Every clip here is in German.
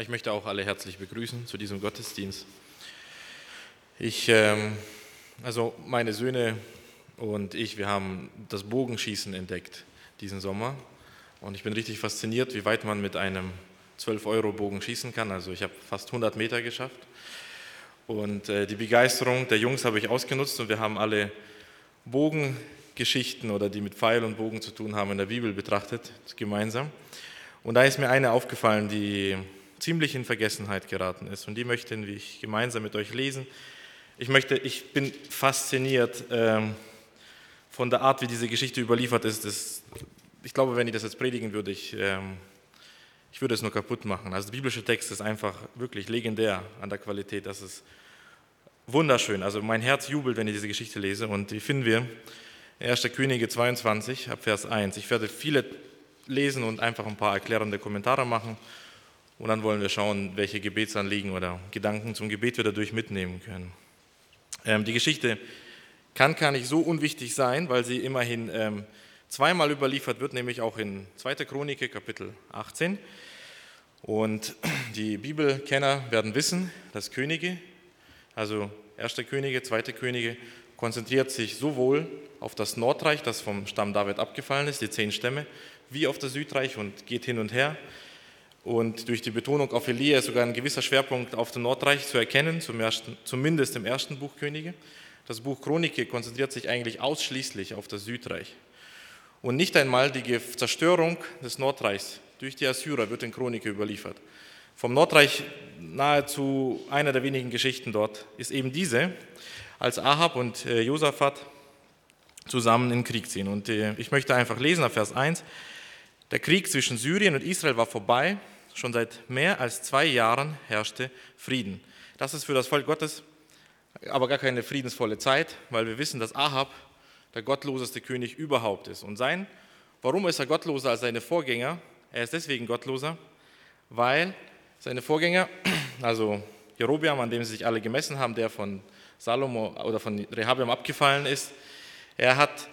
Ich möchte auch alle herzlich begrüßen zu diesem Gottesdienst. Ich, ähm, also meine Söhne und ich, wir haben das Bogenschießen entdeckt diesen Sommer und ich bin richtig fasziniert, wie weit man mit einem 12-Euro-Bogen schießen kann. Also ich habe fast 100 Meter geschafft und äh, die Begeisterung der Jungs habe ich ausgenutzt und wir haben alle Bogengeschichten oder die mit Pfeil und Bogen zu tun haben in der Bibel betrachtet, gemeinsam. Und da ist mir eine aufgefallen, die ziemlich in Vergessenheit geraten ist. Und die möchten wir gemeinsam mit euch lesen. Ich, möchte, ich bin fasziniert ähm, von der Art, wie diese Geschichte überliefert ist. Ich glaube, wenn ich das jetzt predigen würde, ich, ähm, ich würde es nur kaputt machen. Also der biblische Text ist einfach wirklich legendär an der Qualität. Das ist wunderschön. Also mein Herz jubelt, wenn ich diese Geschichte lese. Und die finden wir in 1. Könige 22, ab Vers 1. Ich werde viele lesen und einfach ein paar erklärende Kommentare machen. Und dann wollen wir schauen, welche Gebetsanliegen oder Gedanken zum Gebet wir dadurch mitnehmen können. Ähm, die Geschichte kann gar nicht so unwichtig sein, weil sie immerhin ähm, zweimal überliefert wird, nämlich auch in 2. Chronik, Kapitel 18. Und die Bibelkenner werden wissen, dass Könige, also 1. Könige, 2. Könige, konzentriert sich sowohl auf das Nordreich, das vom Stamm David abgefallen ist, die zehn Stämme, wie auf das Südreich und geht hin und her. Und durch die Betonung auf Elia sogar ein gewisser Schwerpunkt auf dem Nordreich zu erkennen, ersten, zumindest im ersten Buch Könige. Das Buch Chronike konzentriert sich eigentlich ausschließlich auf das Südreich. Und nicht einmal die Zerstörung des Nordreichs durch die Assyrer wird in Chronike überliefert. Vom Nordreich nahezu einer der wenigen Geschichten dort ist eben diese, als Ahab und äh, Josaphat zusammen in den Krieg ziehen. Und äh, ich möchte einfach lesen auf Vers 1. Der Krieg zwischen Syrien und Israel war vorbei Schon seit mehr als zwei Jahren herrschte Frieden. Das ist für das Volk Gottes aber gar keine friedensvolle Zeit, weil wir wissen, dass Ahab der gottloseste König überhaupt ist. Und sein, warum ist er gottloser als seine Vorgänger? Er ist deswegen gottloser, weil seine Vorgänger, also Jerobeam, an dem sie sich alle gemessen haben, der von Salomo oder von Rehabiam abgefallen ist, er hat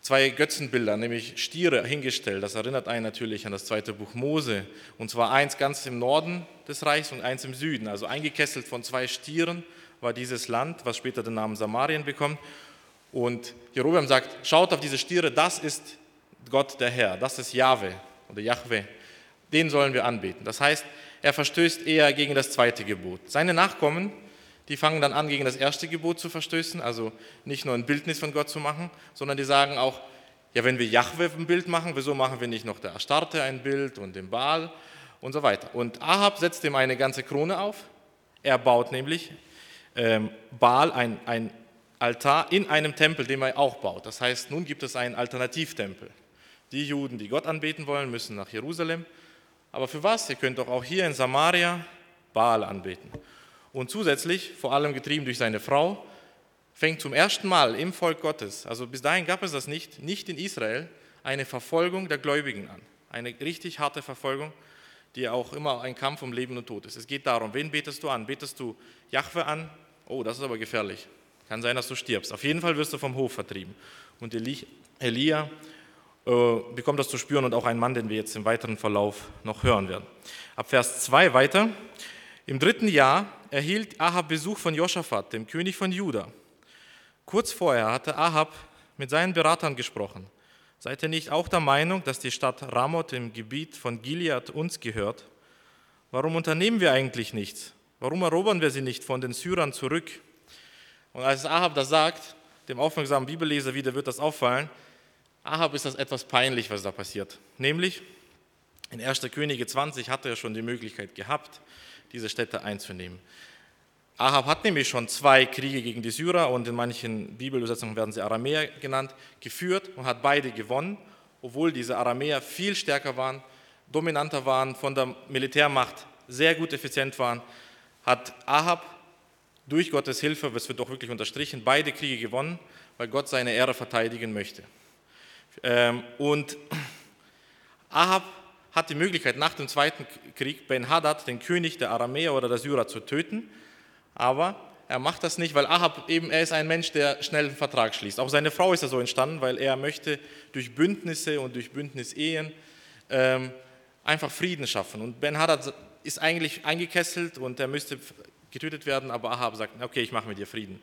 zwei Götzenbilder, nämlich Stiere, hingestellt. Das erinnert einen natürlich an das zweite Buch Mose. Und zwar eins ganz im Norden des Reichs und eins im Süden. Also eingekesselt von zwei Stieren war dieses Land, was später den Namen Samarien bekommt. Und Jerobeam sagt, schaut auf diese Stiere, das ist Gott der Herr, das ist Jahwe oder Jahwe. Den sollen wir anbeten. Das heißt, er verstößt eher gegen das zweite Gebot. Seine Nachkommen die fangen dann an, gegen das erste Gebot zu verstößen, also nicht nur ein Bildnis von Gott zu machen, sondern die sagen auch, ja, wenn wir Jahwe ein Bild machen, wieso machen wir nicht noch der Astarte ein Bild und den Baal und so weiter. Und Ahab setzt ihm eine ganze Krone auf. Er baut nämlich ähm, Baal ein, ein Altar in einem Tempel, den er auch baut. Das heißt, nun gibt es einen Alternativtempel. Die Juden, die Gott anbeten wollen, müssen nach Jerusalem. Aber für was? Ihr könnt doch auch hier in Samaria Baal anbeten. Und zusätzlich, vor allem getrieben durch seine Frau, fängt zum ersten Mal im Volk Gottes, also bis dahin gab es das nicht, nicht in Israel, eine Verfolgung der Gläubigen an. Eine richtig harte Verfolgung, die auch immer ein Kampf um Leben und Tod ist. Es geht darum, wen betest du an? Betest du Jahwe an? Oh, das ist aber gefährlich. Kann sein, dass du stirbst. Auf jeden Fall wirst du vom Hof vertrieben. Und Elia äh, bekommt das zu spüren und auch ein Mann, den wir jetzt im weiteren Verlauf noch hören werden. Ab Vers 2 weiter. Im dritten Jahr erhielt Ahab Besuch von Josaphat, dem König von Juda. Kurz vorher hatte Ahab mit seinen Beratern gesprochen. Seid ihr nicht auch der Meinung, dass die Stadt Ramoth im Gebiet von Gilead uns gehört? Warum unternehmen wir eigentlich nichts? Warum erobern wir sie nicht von den Syrern zurück? Und als Ahab das sagt, dem aufmerksamen Bibelleser wieder wird das auffallen, Ahab ist das etwas peinlich, was da passiert. Nämlich, in 1. Könige 20 hatte er schon die Möglichkeit gehabt, diese Städte einzunehmen. Ahab hat nämlich schon zwei Kriege gegen die Syrer und in manchen Bibelübersetzungen werden sie Aramäer genannt, geführt und hat beide gewonnen, obwohl diese Aramäer viel stärker waren, dominanter waren, von der Militärmacht sehr gut effizient waren, hat Ahab durch Gottes Hilfe, das wird doch wirklich unterstrichen, beide Kriege gewonnen, weil Gott seine Ehre verteidigen möchte. Ähm, und Ahab hat die Möglichkeit, nach dem Zweiten Krieg Ben-Hadad, den König der Aramäer oder der Syrer, zu töten. Aber er macht das nicht, weil Ahab eben, er ist ein Mensch, der schnell einen Vertrag schließt. Auch seine Frau ist ja so entstanden, weil er möchte durch Bündnisse und durch Bündnisehen ähm, einfach Frieden schaffen. Und Ben-Hadad ist eigentlich eingekesselt und er müsste getötet werden, aber Ahab sagt, okay, ich mache mit dir Frieden.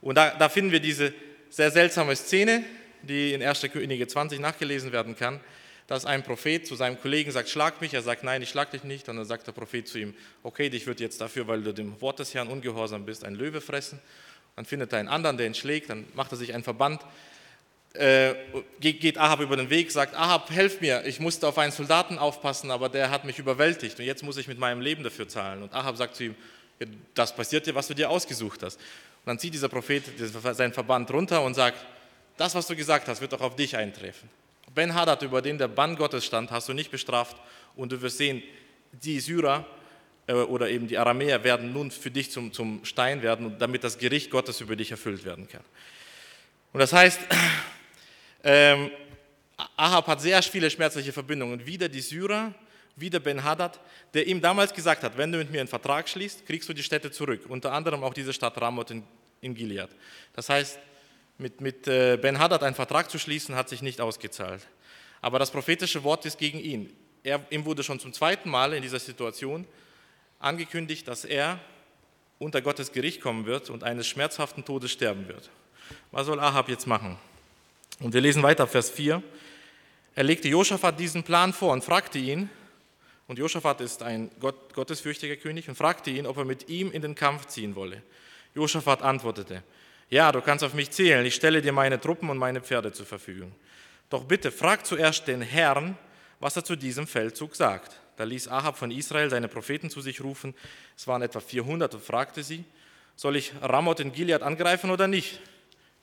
Und da, da finden wir diese sehr seltsame Szene, die in 1. Könige 20 nachgelesen werden kann, dass ein Prophet zu seinem Kollegen sagt, schlag mich. Er sagt, nein, ich schlag dich nicht. Und dann sagt der Prophet zu ihm, okay, dich wird jetzt dafür, weil du dem Wort des Herrn ungehorsam bist, ein Löwe fressen. Dann findet er einen anderen, der ihn schlägt, dann macht er sich einen Verband, äh, geht Ahab über den Weg, sagt, Ahab, helf mir, ich musste auf einen Soldaten aufpassen, aber der hat mich überwältigt und jetzt muss ich mit meinem Leben dafür zahlen. Und Ahab sagt zu ihm, das passiert dir, was du dir ausgesucht hast. Und dann zieht dieser Prophet seinen Verband runter und sagt, das, was du gesagt hast, wird auch auf dich eintreffen. Ben Hadad, über den der Bann Gottes stand, hast du nicht bestraft und du wirst sehen, die Syrer äh, oder eben die Aramäer werden nun für dich zum, zum Stein werden, damit das Gericht Gottes über dich erfüllt werden kann. Und das heißt, ähm, Ahab hat sehr viele schmerzliche Verbindungen. Wieder die Syrer, wieder Ben Hadad, der ihm damals gesagt hat, wenn du mit mir einen Vertrag schließt, kriegst du die Städte zurück. Unter anderem auch diese Stadt Ramoth in, in Gilead. Das heißt, mit, mit äh, Ben Hadad einen Vertrag zu schließen, hat sich nicht ausgezahlt. Aber das prophetische Wort ist gegen ihn. Er, ihm wurde schon zum zweiten Mal in dieser Situation angekündigt, dass er unter Gottes Gericht kommen wird und eines schmerzhaften Todes sterben wird. Was soll Ahab jetzt machen? Und wir lesen weiter, Vers 4. Er legte Josaphat diesen Plan vor und fragte ihn, und Josaphat ist ein Gott, gottesfürchtiger König, und fragte ihn, ob er mit ihm in den Kampf ziehen wolle. Josaphat antwortete, ja, du kannst auf mich zählen, ich stelle dir meine Truppen und meine Pferde zur Verfügung. Doch bitte frag zuerst den Herrn, was er zu diesem Feldzug sagt. Da ließ Ahab von Israel seine Propheten zu sich rufen, es waren etwa 400, und fragte sie, soll ich Ramoth in Gilead angreifen oder nicht?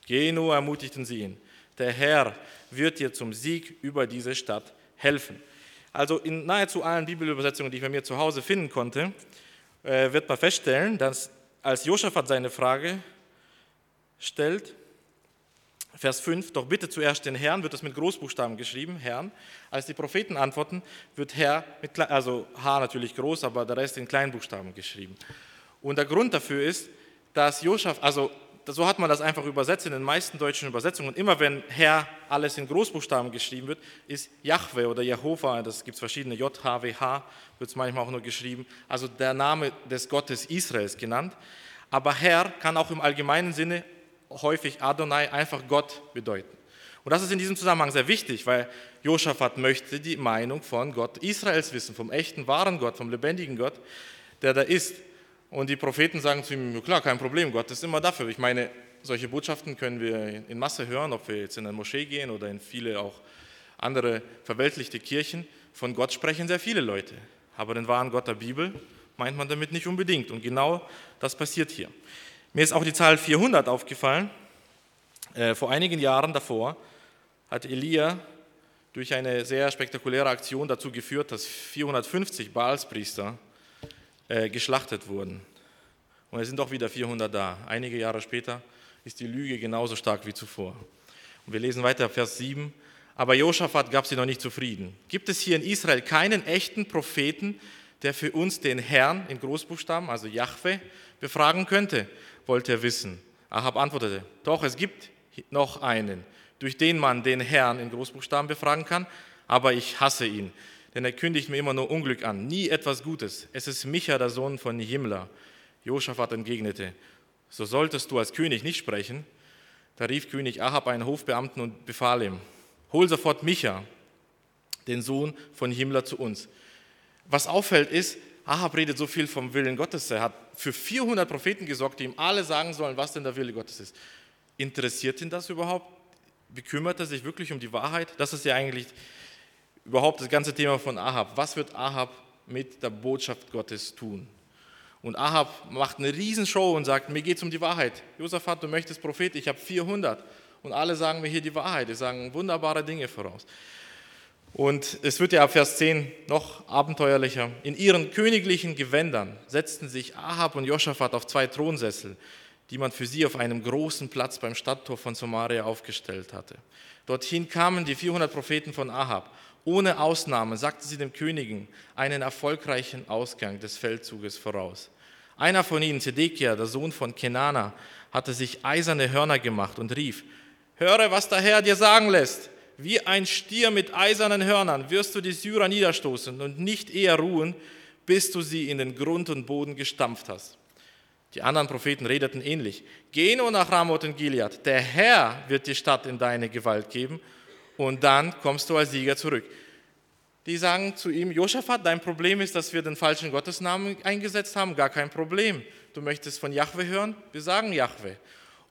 Geh nur, ermutigten sie ihn. Der Herr wird dir zum Sieg über diese Stadt helfen. Also in nahezu allen Bibelübersetzungen, die ich bei mir zu Hause finden konnte, äh, wird man feststellen, dass als Josaphat seine Frage stellt. Vers 5, doch bitte zuerst den Herrn, wird das mit Großbuchstaben geschrieben, Herrn. Als die Propheten antworten, wird Herr, mit, also H natürlich groß, aber der Rest in Kleinbuchstaben geschrieben. Und der Grund dafür ist, dass Josaphat, also so hat man das einfach übersetzt in den meisten deutschen Übersetzungen. Immer wenn Herr alles in Großbuchstaben geschrieben wird, ist Yahweh oder Jehova, das gibt es verschiedene, J-H-W-H, wird es manchmal auch nur geschrieben, also der Name des Gottes Israels genannt. Aber Herr kann auch im allgemeinen Sinne häufig Adonai einfach Gott bedeuten. Und das ist in diesem Zusammenhang sehr wichtig, weil Josaphat möchte die Meinung von Gott Israels wissen, vom echten, wahren Gott, vom lebendigen Gott, der da ist. Und die Propheten sagen zu ihm, klar, kein Problem, Gott ist immer dafür. Ich meine, solche Botschaften können wir in Masse hören, ob wir jetzt in eine Moschee gehen oder in viele auch andere verweltlichte Kirchen. Von Gott sprechen sehr viele Leute. Aber den wahren Gott der Bibel meint man damit nicht unbedingt. Und genau das passiert hier. Mir ist auch die Zahl 400 aufgefallen. Äh, vor einigen Jahren davor hat Elia durch eine sehr spektakuläre Aktion dazu geführt, dass 450 Baalspriester äh, geschlachtet wurden. Und es sind doch wieder 400 da. Einige Jahre später ist die Lüge genauso stark wie zuvor. Und wir lesen weiter, Vers 7. Aber Josaphat gab sie noch nicht zufrieden. Gibt es hier in Israel keinen echten Propheten, der für uns den Herrn in Großbuchstaben, also Jahwe, befragen könnte? wollte er wissen. Ahab antwortete, doch, es gibt noch einen, durch den man den Herrn in Großbuchstaben befragen kann, aber ich hasse ihn, denn er kündigt mir immer nur Unglück an, nie etwas Gutes. Es ist Micha, der Sohn von Jimla. Josaphat entgegnete, so solltest du als König nicht sprechen. Da rief König Ahab einen Hofbeamten und befahl ihm, hol sofort Micha, den Sohn von Jimla, zu uns. Was auffällt ist, Ahab redet so viel vom Willen Gottes. Er hat für 400 Propheten gesorgt, die ihm alle sagen sollen, was denn der Wille Gottes ist. Interessiert ihn das überhaupt? Bekümmert er sich wirklich um die Wahrheit? Das ist ja eigentlich überhaupt das ganze Thema von Ahab. Was wird Ahab mit der Botschaft Gottes tun? Und Ahab macht eine Riesenshow und sagt, mir geht es um die Wahrheit. Josaphat, du möchtest Prophet, ich habe 400. Und alle sagen mir hier die Wahrheit, die sagen wunderbare Dinge voraus. Und es wird ja ab Vers 10 noch abenteuerlicher. In ihren königlichen Gewändern setzten sich Ahab und Josaphat auf zwei Thronsessel, die man für sie auf einem großen Platz beim Stadttor von Samaria aufgestellt hatte. Dorthin kamen die 400 Propheten von Ahab. Ohne Ausnahme sagten sie dem Königen einen erfolgreichen Ausgang des Feldzuges voraus. Einer von ihnen, Zedekia, der Sohn von Kenana, hatte sich eiserne Hörner gemacht und rief, höre, was der Herr dir sagen lässt. Wie ein Stier mit eisernen Hörnern wirst du die Syrer niederstoßen und nicht eher ruhen, bis du sie in den Grund und Boden gestampft hast. Die anderen Propheten redeten ähnlich. Geh nur nach Ramoth und Gilead. Der Herr wird die Stadt in deine Gewalt geben und dann kommst du als Sieger zurück. Die sagen zu ihm, Josaphat, dein Problem ist, dass wir den falschen Gottesnamen eingesetzt haben. Gar kein Problem. Du möchtest von Jahwe hören? Wir sagen Jahwe.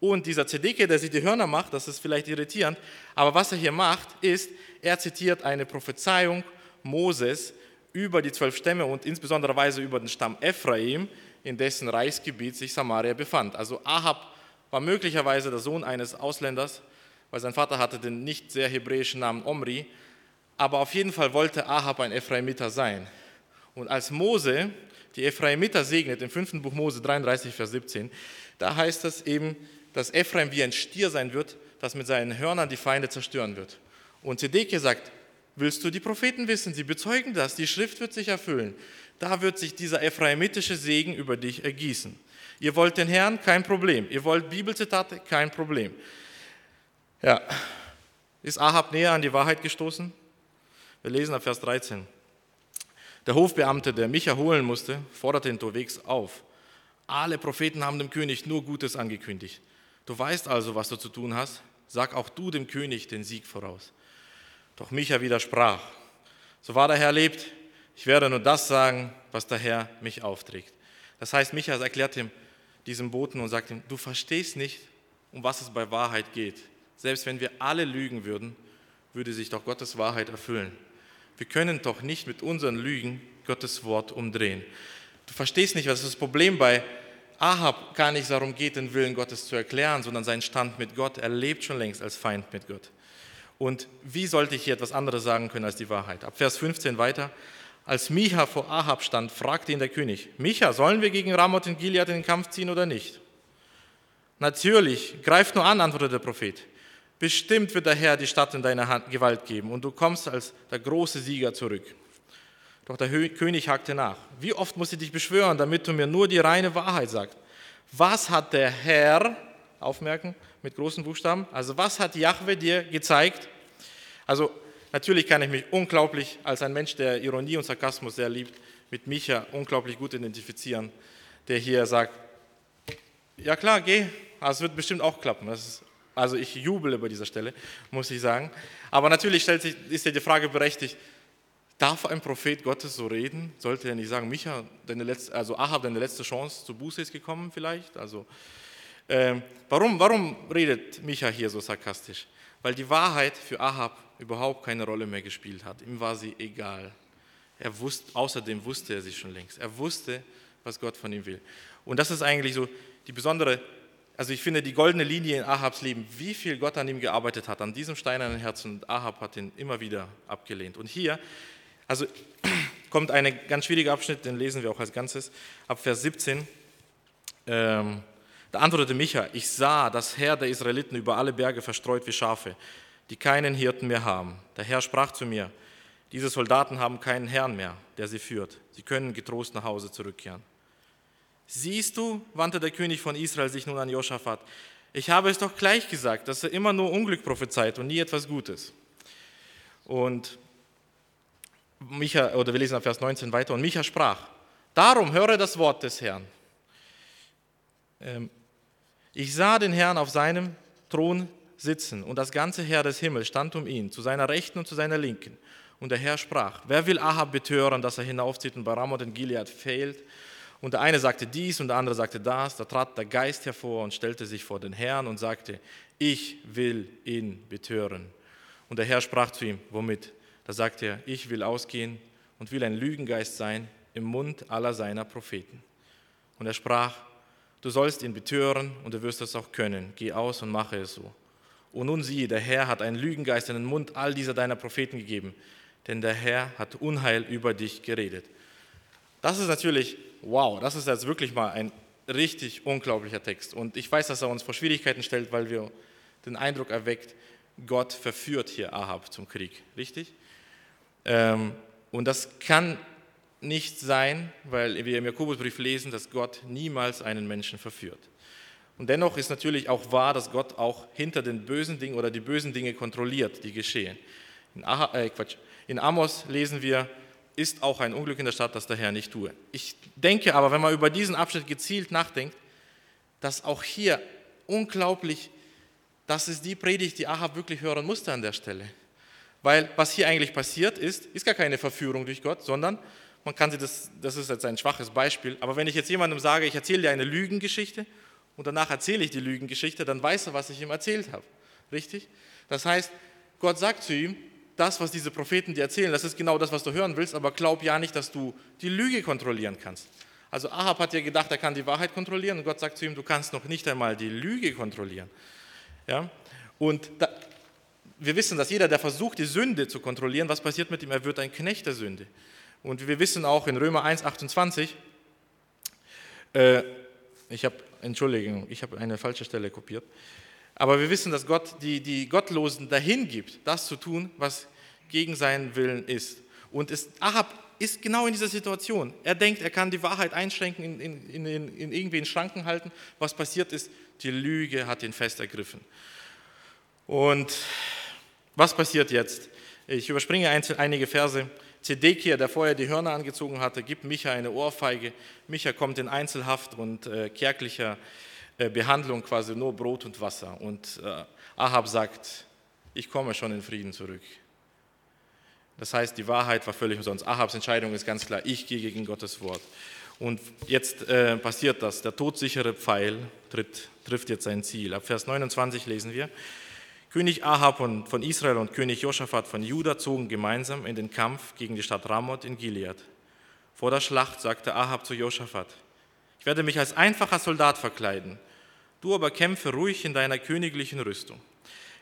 Und dieser Zedeke, der sich die Hörner macht, das ist vielleicht irritierend, aber was er hier macht, ist, er zitiert eine Prophezeiung Moses über die zwölf Stämme und insbesondere über den Stamm Ephraim, in dessen Reichsgebiet sich Samaria befand. Also Ahab war möglicherweise der Sohn eines Ausländers, weil sein Vater hatte den nicht sehr hebräischen Namen Omri, aber auf jeden Fall wollte Ahab ein Ephraimiter sein. Und als Mose die Ephraimiter segnet, im fünften Buch Mose 33, Vers 17, da heißt es eben, dass Ephraim wie ein Stier sein wird, das mit seinen Hörnern die Feinde zerstören wird. Und Zedekia sagt, willst du die Propheten wissen? Sie bezeugen das, die Schrift wird sich erfüllen. Da wird sich dieser ephraimitische Segen über dich ergießen. Ihr wollt den Herrn? Kein Problem. Ihr wollt Bibelzitate? Kein Problem. Ja, ist Ahab näher an die Wahrheit gestoßen? Wir lesen ab Vers 13. Der Hofbeamte, der Micha holen musste, forderte ihn unterwegs auf. Alle Propheten haben dem König nur Gutes angekündigt. Du weißt also, was du zu tun hast. Sag auch du dem König den Sieg voraus. Doch Micha widersprach. So wahr der Herr lebt, ich werde nur das sagen, was der Herr mich aufträgt. Das heißt, Micha erklärt ihm diesem Boten und sagt ihm, du verstehst nicht, um was es bei Wahrheit geht. Selbst wenn wir alle lügen würden, würde sich doch Gottes Wahrheit erfüllen. Wir können doch nicht mit unseren Lügen Gottes Wort umdrehen. Du verstehst nicht, was das Problem bei Ahab gar nicht darum geht, den Willen Gottes zu erklären, sondern seinen Stand mit Gott. Er lebt schon längst als Feind mit Gott. Und wie sollte ich hier etwas anderes sagen können als die Wahrheit? Ab Vers 15 weiter. Als Micha vor Ahab stand, fragte ihn der König, Micha, sollen wir gegen Ramoth in Gilead in den Kampf ziehen oder nicht? Natürlich, greif nur an, antwortete der Prophet. Bestimmt wird der Herr die Stadt in deine Hand, Gewalt geben und du kommst als der große Sieger zurück. Doch der König hakte nach. Wie oft muss ich dich beschwören, damit du mir nur die reine Wahrheit sagst? Was hat der Herr, aufmerken, mit großen Buchstaben, also was hat Jahwe dir gezeigt? Also natürlich kann ich mich unglaublich als ein Mensch, der Ironie und Sarkasmus sehr liebt, mit Micha unglaublich gut identifizieren, der hier sagt, ja klar, geh, es wird bestimmt auch klappen. Ist also ich jubel bei dieser Stelle, muss ich sagen. Aber natürlich stellt sich, ist ja die Frage berechtigt, darf ein Prophet Gottes so reden? Sollte er nicht sagen, Micha, deine letzte, also Ahab, deine letzte Chance zur Buße ist gekommen vielleicht? Also, äh, warum, warum redet Micha hier so sarkastisch? Weil die Wahrheit für Ahab überhaupt keine Rolle mehr gespielt hat. Ihm war sie egal. Er wusste, außerdem wusste er sie schon längst. Er wusste, was Gott von ihm will. Und das ist eigentlich so die besondere also ich finde die goldene Linie in Ahabs Leben, wie viel Gott an ihm gearbeitet hat, an diesem steinernen Herzen, und Ahab hat ihn immer wieder abgelehnt. Und hier, also kommt ein ganz schwieriger Abschnitt, den lesen wir auch als Ganzes, ab Vers 17. Ähm, da antwortete Micha, ich sah das Herr der Israeliten über alle Berge verstreut wie Schafe, die keinen Hirten mehr haben. Der Herr sprach zu mir, diese Soldaten haben keinen Herrn mehr, der sie führt. Sie können getrost nach Hause zurückkehren. Siehst du, wandte der König von Israel sich nun an Josaphat, ich habe es doch gleich gesagt, dass er immer nur Unglück prophezeit und nie etwas Gutes. Und Micha, oder wir lesen ab Vers 19 weiter, und Micha sprach, darum höre das Wort des Herrn. Ähm, ich sah den Herrn auf seinem Thron sitzen und das ganze Heer des Himmels stand um ihn, zu seiner Rechten und zu seiner Linken. Und der Herr sprach, wer will Ahab betören, dass er hinaufzieht und bei Ramoth in Gilead fehlt und der eine sagte dies und der andere sagte das. Da trat der Geist hervor und stellte sich vor den Herrn und sagte, ich will ihn betören. Und der Herr sprach zu ihm, womit? Da sagte er, ich will ausgehen und will ein Lügengeist sein im Mund aller seiner Propheten. Und er sprach, du sollst ihn betören und du wirst es auch können. Geh aus und mache es so. Und nun siehe, der Herr hat einen Lügengeist in den Mund all dieser deiner Propheten gegeben, denn der Herr hat Unheil über dich geredet. Das ist natürlich wow, das ist jetzt wirklich mal ein richtig unglaublicher Text. Und ich weiß, dass er uns vor Schwierigkeiten stellt, weil wir den Eindruck erweckt, Gott verführt hier Ahab zum Krieg, richtig? Ähm, und das kann nicht sein, weil wir im Jakobusbrief lesen, dass Gott niemals einen Menschen verführt. Und dennoch ist natürlich auch wahr, dass Gott auch hinter den bösen Dingen oder die bösen Dinge kontrolliert, die geschehen. In, Aha, äh, in Amos lesen wir, ist auch ein Unglück in der Stadt, das der Herr nicht tue. Ich denke aber, wenn man über diesen Abschnitt gezielt nachdenkt, dass auch hier unglaublich, das ist die Predigt, die Ahab wirklich hören musste an der Stelle. Weil was hier eigentlich passiert ist, ist gar keine Verführung durch Gott, sondern man kann sich das, das ist jetzt ein schwaches Beispiel, aber wenn ich jetzt jemandem sage, ich erzähle dir eine Lügengeschichte und danach erzähle ich die Lügengeschichte, dann weiß er, was ich ihm erzählt habe. Richtig? Das heißt, Gott sagt zu ihm, das, was diese Propheten dir erzählen, das ist genau das, was du hören willst, aber glaub ja nicht, dass du die Lüge kontrollieren kannst. Also Ahab hat ja gedacht, er kann die Wahrheit kontrollieren und Gott sagt zu ihm, du kannst noch nicht einmal die Lüge kontrollieren. Ja? Und da, wir wissen, dass jeder, der versucht, die Sünde zu kontrollieren, was passiert mit ihm? Er wird ein Knecht der Sünde. Und wir wissen auch in Römer 1, 28, äh, ich habe, Entschuldigung, ich habe eine falsche Stelle kopiert, aber wir wissen, dass Gott die, die Gottlosen dahin gibt, das zu tun, was gegen seinen Willen ist. Und es, Ahab ist genau in dieser Situation. Er denkt, er kann die Wahrheit einschränken, in, in, in, in irgendwie in Schranken halten. Was passiert ist, die Lüge hat ihn fest ergriffen. Und was passiert jetzt? Ich überspringe einige Verse. Zedekia, der vorher die Hörner angezogen hatte, gibt Micha eine Ohrfeige. Micha kommt in Einzelhaft und äh, kärglicher äh, Behandlung, quasi nur Brot und Wasser. Und äh, Ahab sagt, ich komme schon in Frieden zurück. Das heißt, die Wahrheit war völlig umsonst. Ahabs Entscheidung ist ganz klar, ich gehe gegen Gottes Wort. Und jetzt äh, passiert das, der todsichere Pfeil tritt, trifft jetzt sein Ziel. Ab Vers 29 lesen wir, König Ahab von Israel und König Josaphat von Juda zogen gemeinsam in den Kampf gegen die Stadt Ramoth in Gilead. Vor der Schlacht sagte Ahab zu Josaphat, ich werde mich als einfacher Soldat verkleiden, du aber kämpfe ruhig in deiner königlichen Rüstung.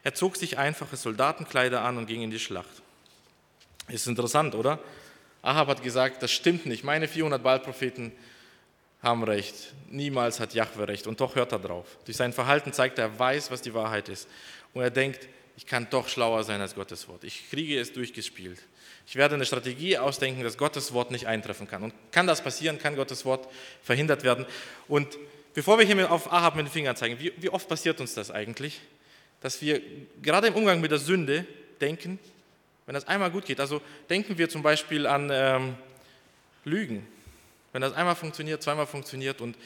Er zog sich einfache Soldatenkleider an und ging in die Schlacht. Ist interessant, oder? Ahab hat gesagt, das stimmt nicht, meine 400 Baalpropheten haben recht, niemals hat Jahwe recht und doch hört er drauf. Durch sein Verhalten zeigt er, er weiß, was die Wahrheit ist und er denkt, ich kann doch schlauer sein als Gottes Wort. Ich kriege es durchgespielt. Ich werde eine Strategie ausdenken, dass Gottes Wort nicht eintreffen kann. Und kann das passieren? Kann Gottes Wort verhindert werden? Und bevor wir hier auf Ahab mit den Fingern zeigen, wie, wie oft passiert uns das eigentlich? Dass wir gerade im Umgang mit der Sünde denken, wenn das einmal gut geht, also denken wir zum Beispiel an ähm, Lügen. Wenn das einmal funktioniert, zweimal funktioniert und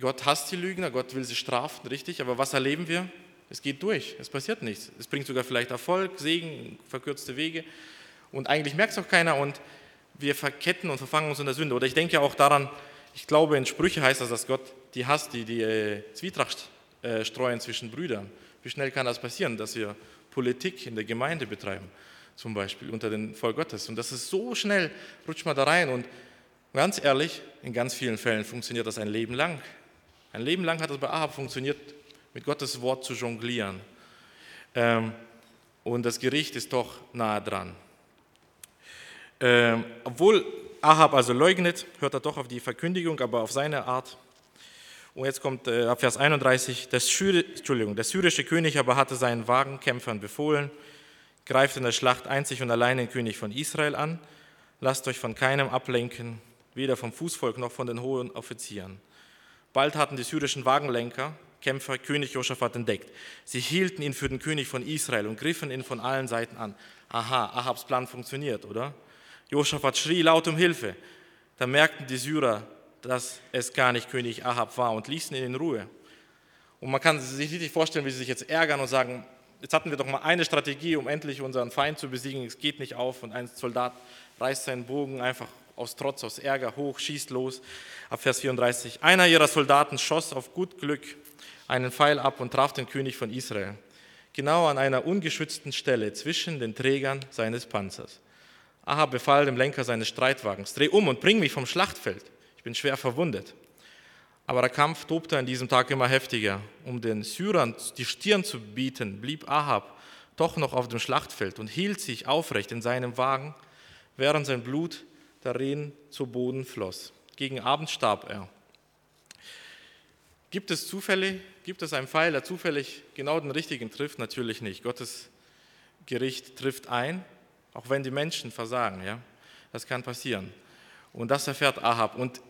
Gott hasst die Lügner, Gott will sie strafen, richtig, aber was erleben wir? Es geht durch, es passiert nichts. Es bringt sogar vielleicht Erfolg, Segen, verkürzte Wege und eigentlich merkt es auch keiner und wir verketten und verfangen uns in der Sünde. Oder ich denke auch daran, ich glaube, in Sprüche heißt das, dass Gott die hasst, die die äh, Zwietracht äh, streuen zwischen Brüdern. Wie schnell kann das passieren, dass wir Politik in der Gemeinde betreiben, zum Beispiel unter den Volk Gottes? Und das ist so schnell, rutscht man da rein. Und ganz ehrlich, in ganz vielen Fällen funktioniert das ein Leben lang. Ein Leben lang hat das bei Ahab funktioniert, mit Gottes Wort zu jonglieren. Ähm, und das Gericht ist doch nahe dran. Ähm, obwohl Ahab also leugnet, hört er doch auf die Verkündigung, aber auf seine Art. Und jetzt kommt äh, ab Vers 31, der, Syri Entschuldigung, der syrische König aber hatte seinen Wagenkämpfern befohlen, greift in der Schlacht einzig und allein den König von Israel an, lasst euch von keinem ablenken, weder vom Fußvolk noch von den hohen Offizieren. Bald hatten die syrischen Wagenlenker Kämpfer König Josaphat entdeckt. Sie hielten ihn für den König von Israel und griffen ihn von allen Seiten an. Aha, Ahabs Plan funktioniert, oder? Josaphat schrie laut um Hilfe. Da merkten die Syrer, dass es gar nicht König Ahab war und ließen ihn in Ruhe. Und man kann sich richtig vorstellen, wie sie sich jetzt ärgern und sagen, jetzt hatten wir doch mal eine Strategie, um endlich unseren Feind zu besiegen, es geht nicht auf und ein Soldat reißt seinen Bogen einfach aus Trotz, aus Ärger hoch, schießt los. Ab Vers 34. Einer ihrer Soldaten schoss auf gut Glück einen Pfeil ab und traf den König von Israel, genau an einer ungeschützten Stelle zwischen den Trägern seines Panzers. Ahab befahl dem Lenker seines Streitwagens, dreh um und bring mich vom Schlachtfeld, ich bin schwer verwundet. Aber der Kampf tobte an diesem Tag immer heftiger. Um den Syrern die Stirn zu bieten, blieb Ahab doch noch auf dem Schlachtfeld und hielt sich aufrecht in seinem Wagen, während sein Blut darin zu Boden floss. Gegen Abend starb er. Gibt es Zufälle? Gibt es einen Pfeil, der zufällig genau den richtigen trifft? Natürlich nicht. Gottes Gericht trifft ein, auch wenn die Menschen versagen. Ja? Das kann passieren. Und das erfährt Ahab. Und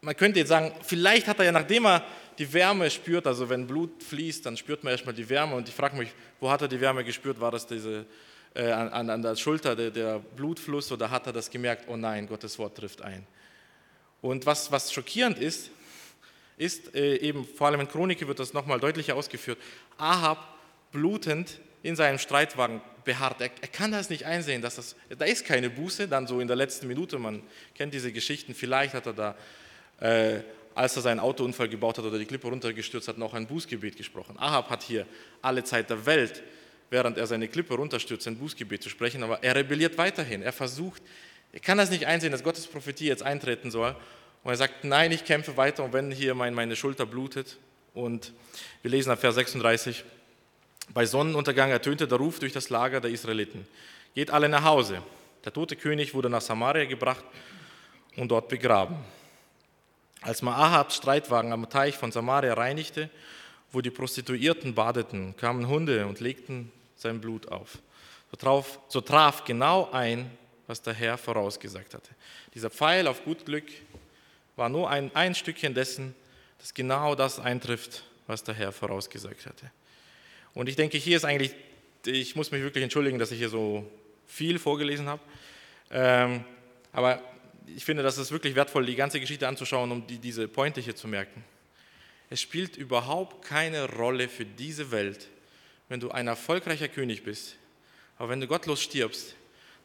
man könnte jetzt sagen, vielleicht hat er ja, nachdem er die Wärme spürt, also wenn Blut fließt, dann spürt man erstmal die Wärme. Und ich frage mich, wo hat er die Wärme gespürt? War das diese äh, an, an, der Schulter der, der Blutfluss oder hat er das gemerkt, oh nein, Gottes Wort trifft ein. Und was, was schockierend ist, ist äh, eben, vor allem in Chronike wird das nochmal deutlicher ausgeführt, Ahab blutend in seinem Streitwagen beharrt. Er, er, kann das nicht einsehen, dass das, da ist keine Buße, dann so in der letzten Minute, man kennt diese Geschichten, vielleicht hat er da, äh, als er seinen Autounfall gebaut hat oder die Klippe runtergestürzt hat, noch ein Bußgebet gesprochen. Ahab hat hier alle Zeit der Welt, während er seine Klippe runterstürzt, ein Bußgebet zu sprechen, aber er rebelliert weiterhin. Er versucht, er kann das nicht einsehen, dass Gottes Prophetie jetzt eintreten soll. Und er sagt, nein, ich kämpfe weiter und wenn hier meine Schulter blutet. Und wir lesen ab Vers 36, bei Sonnenuntergang ertönte der Ruf durch das Lager der Israeliten. Geht alle nach Hause. Der tote König wurde nach Samaria gebracht und dort begraben. Als man Ahabs Streitwagen am Teich von Samaria reinigte, wo die Prostituierten badeten, kamen Hunde und legten sein Blut auf. So traf, so traf genau ein, was der Herr vorausgesagt hatte. Dieser Pfeil auf gut Glück war nur ein, ein Stückchen dessen, dass genau das eintrifft, was der Herr vorausgesagt hatte. Und ich denke, hier ist eigentlich, ich muss mich wirklich entschuldigen, dass ich hier so viel vorgelesen habe. Ähm, aber ich finde, das ist wirklich wertvoll, die ganze Geschichte anzuschauen, um die, diese Pointe hier zu merken. Es spielt überhaupt keine Rolle für diese Welt, wenn du ein erfolgreicher König bist. Aber wenn du gottlos stirbst,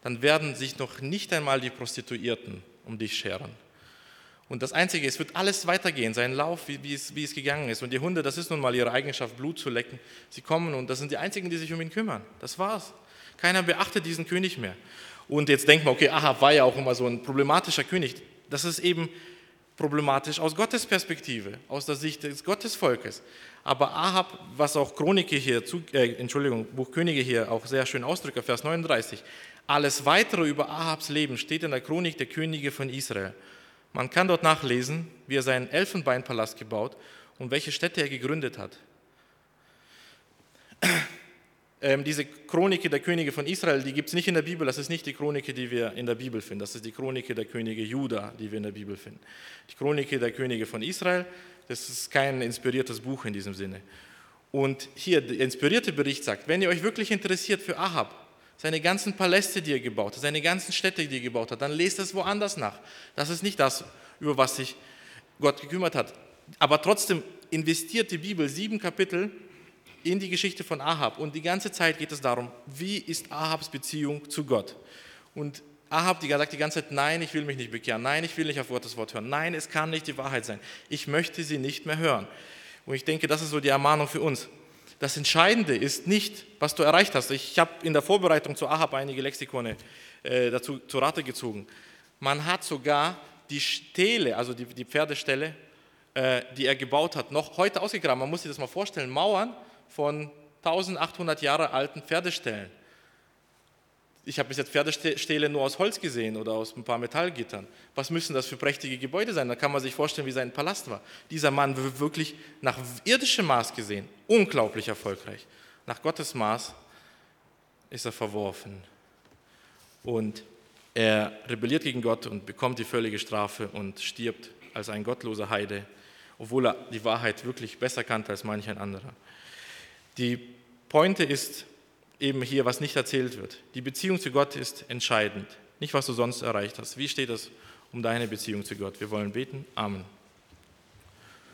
dann werden sich noch nicht einmal die Prostituierten um dich scheren. Und das Einzige, es wird alles weitergehen, sein Lauf, wie, wie, es, wie es gegangen ist. Und die Hunde, das ist nun mal ihre Eigenschaft, Blut zu lecken. Sie kommen und das sind die Einzigen, die sich um ihn kümmern. Das war's. Keiner beachtet diesen König mehr. Und jetzt denkt man, okay, Ahab war ja auch immer so ein problematischer König. Das ist eben problematisch aus Gottes Perspektive, aus der Sicht des Gottesvolkes. Aber Ahab, was auch Chronike hier, äh, Entschuldigung, Buch Könige hier auch sehr schön ausdrückt, Vers 39, alles weitere über Ahabs Leben steht in der Chronik der Könige von Israel. Man kann dort nachlesen, wie er seinen Elfenbeinpalast gebaut und welche Städte er gegründet hat. Ähm, diese Chronike der Könige von Israel, die gibt es nicht in der Bibel. Das ist nicht die Chronike, die wir in der Bibel finden. Das ist die Chronike der Könige Juda, die wir in der Bibel finden. Die Chronike der Könige von Israel, das ist kein inspiriertes Buch in diesem Sinne. Und hier, der inspirierte Bericht sagt, wenn ihr euch wirklich interessiert für Ahab, seine ganzen Paläste, die er gebaut hat, seine ganzen Städte, die er gebaut hat, dann lest es woanders nach. Das ist nicht das, über was sich Gott gekümmert hat. Aber trotzdem investiert die Bibel sieben Kapitel in die Geschichte von Ahab und die ganze Zeit geht es darum, wie ist Ahabs Beziehung zu Gott. Und Ahab die sagt die ganze Zeit, nein, ich will mich nicht bekehren, nein, ich will nicht auf Gottes Wort hören, nein, es kann nicht die Wahrheit sein, ich möchte sie nicht mehr hören. Und ich denke, das ist so die Ermahnung für uns. Das Entscheidende ist nicht, was du erreicht hast. Ich habe in der Vorbereitung zu Ahab einige Lexikone äh, dazu zu Rate gezogen. Man hat sogar die Stele, also die, die Pferdestelle, äh, die er gebaut hat, noch heute ausgegraben. Man muss sich das mal vorstellen. Mauern von 1800 Jahre alten Pferdestellen ich habe bis jetzt Pferdestele nur aus Holz gesehen oder aus ein paar Metallgittern. Was müssen das für prächtige Gebäude sein? Da kann man sich vorstellen, wie sein Palast war. Dieser Mann wird wirklich nach irdischem Maß gesehen unglaublich erfolgreich. Nach Gottes Maß ist er verworfen. Und er rebelliert gegen Gott und bekommt die völlige Strafe und stirbt als ein gottloser Heide, obwohl er die Wahrheit wirklich besser kannte als manch ein anderer. Die Pointe ist, eben hier, was nicht erzählt wird. Die Beziehung zu Gott ist entscheidend, nicht was du sonst erreicht hast. Wie steht es um deine Beziehung zu Gott? Wir wollen beten. Amen.